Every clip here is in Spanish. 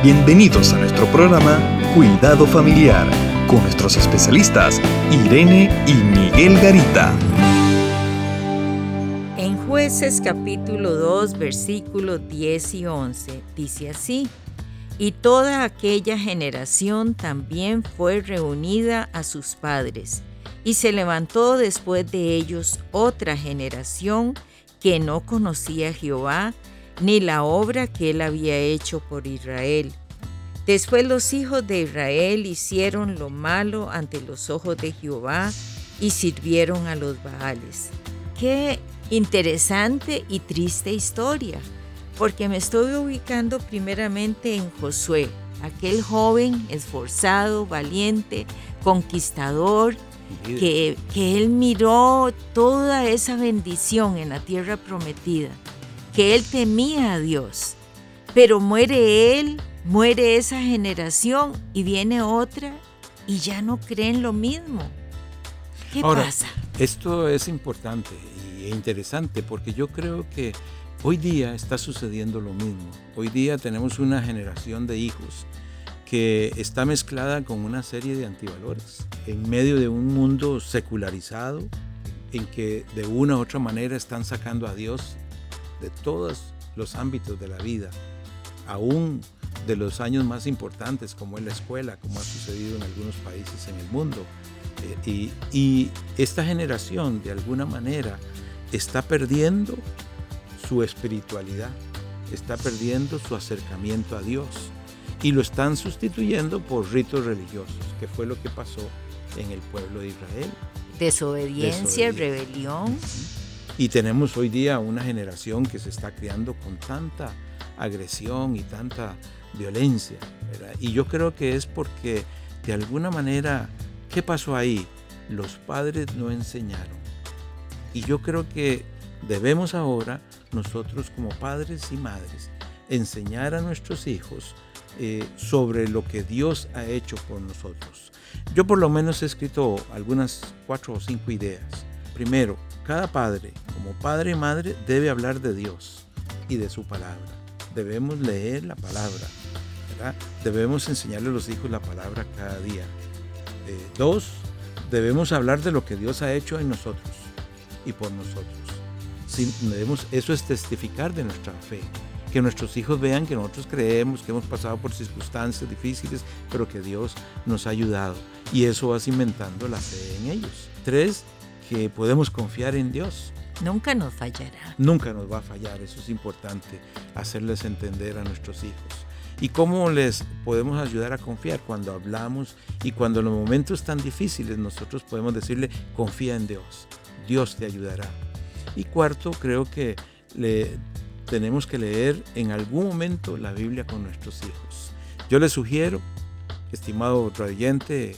Bienvenidos a nuestro programa Cuidado Familiar con nuestros especialistas Irene y Miguel Garita. En jueces capítulo 2 versículos 10 y 11 dice así, y toda aquella generación también fue reunida a sus padres, y se levantó después de ellos otra generación que no conocía a Jehová, ni la obra que él había hecho por Israel. Después los hijos de Israel hicieron lo malo ante los ojos de Jehová y sirvieron a los Baales. Qué interesante y triste historia, porque me estoy ubicando primeramente en Josué, aquel joven esforzado, valiente, conquistador, que, que él miró toda esa bendición en la tierra prometida que él temía a Dios. Pero muere él, muere esa generación y viene otra y ya no creen lo mismo. ¿Qué pasa? Esto es importante e interesante porque yo creo que hoy día está sucediendo lo mismo. Hoy día tenemos una generación de hijos que está mezclada con una serie de antivalores en medio de un mundo secularizado en que de una u otra manera están sacando a Dios de todos los ámbitos de la vida, aún de los años más importantes como en la escuela, como ha sucedido en algunos países en el mundo. Eh, y, esta generación de alguna manera está perdiendo su espiritualidad, está perdiendo su acercamiento a Dios y lo están sustituyendo por ritos religiosos, que fue lo que pasó en el pueblo de Israel. Desobediencia, rebelión. Y tenemos hoy día una generación que se está criando con tanta agresión y tanta violencia. Y yo creo que es porque de alguna manera, ¿qué pasó ahí? Los padres no enseñaron. Y yo creo que debemos ahora, nosotros como padres y madres, enseñar a nuestros hijos eh, sobre lo que Dios ha hecho por nosotros. Yo por lo menos he escrito algunas cuatro o cinco ideas. Primero, cada padre, como padre y madre, debe hablar de Dios y de su palabra. Debemos leer la palabra. Debemos enseñarle a los hijos la palabra cada día. Eh, dos, debemos hablar de lo que Dios ha hecho en nosotros y por nosotros. debemos, eso es testificar de nuestra fe. Que nuestros hijos vean que nosotros creemos, que hemos pasado por circunstancias difíciles, pero que Dios nos ha ayudado. Y eso va cimentando la fe en ellos. Tres, que podemos confiar en Dios. Nunca nos fallará. Nunca nos va a fallar, eso es importante, hacerles entender a nuestros hijos. ¿Y cómo les podemos ayudar a confiar? Cuando hablamos y cuando en los momentos tan difíciles nosotros podemos decirle, confía en Dios, Dios te ayudará. Y cuarto, creo que le, tenemos que leer en algún momento la Biblia con nuestros hijos. Yo les sugiero, estimado oyente,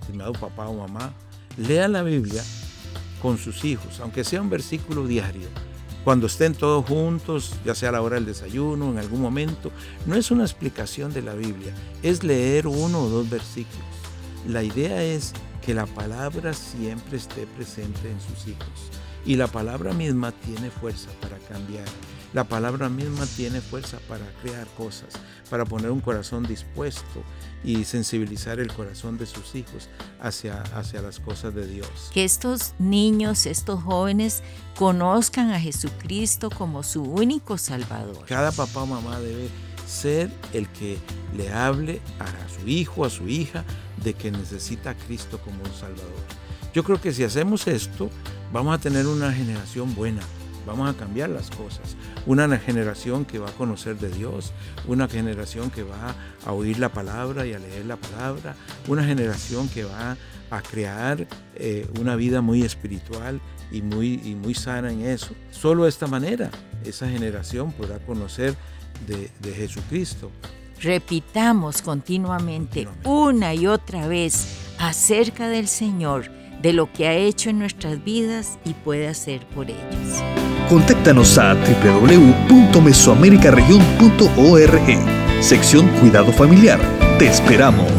estimado papá o mamá, lea la Biblia con sus hijos, aunque sea un versículo diario, cuando estén todos juntos, ya sea a la hora del desayuno, en algún momento, no es una explicación de la Biblia, es leer uno o dos versículos. La idea es que la palabra siempre esté presente en sus hijos y la palabra misma tiene fuerza para cambiar. La palabra misma tiene fuerza para crear cosas, para poner un corazón dispuesto y sensibilizar el corazón de sus hijos hacia, hacia las cosas de Dios. Que estos niños, estos jóvenes conozcan a Jesucristo como su único Salvador. Cada papá o mamá debe ser el que le hable a su hijo, a su hija, de que necesita a Cristo como un Salvador. Yo creo que si hacemos esto, vamos a tener una generación buena, vamos a cambiar las cosas. Una generación que va a conocer de Dios, una generación que va a oír la palabra y a leer la palabra, una generación que va a crear eh, una vida muy espiritual y muy, y muy sana en eso. Solo de esta manera esa generación podrá conocer de, de Jesucristo. Repitamos continuamente una y otra vez acerca del Señor de lo que ha hecho en nuestras vidas y puede hacer por ellos. Contáctanos a www.mesoamericaregion.org, sección Cuidado Familiar. Te esperamos.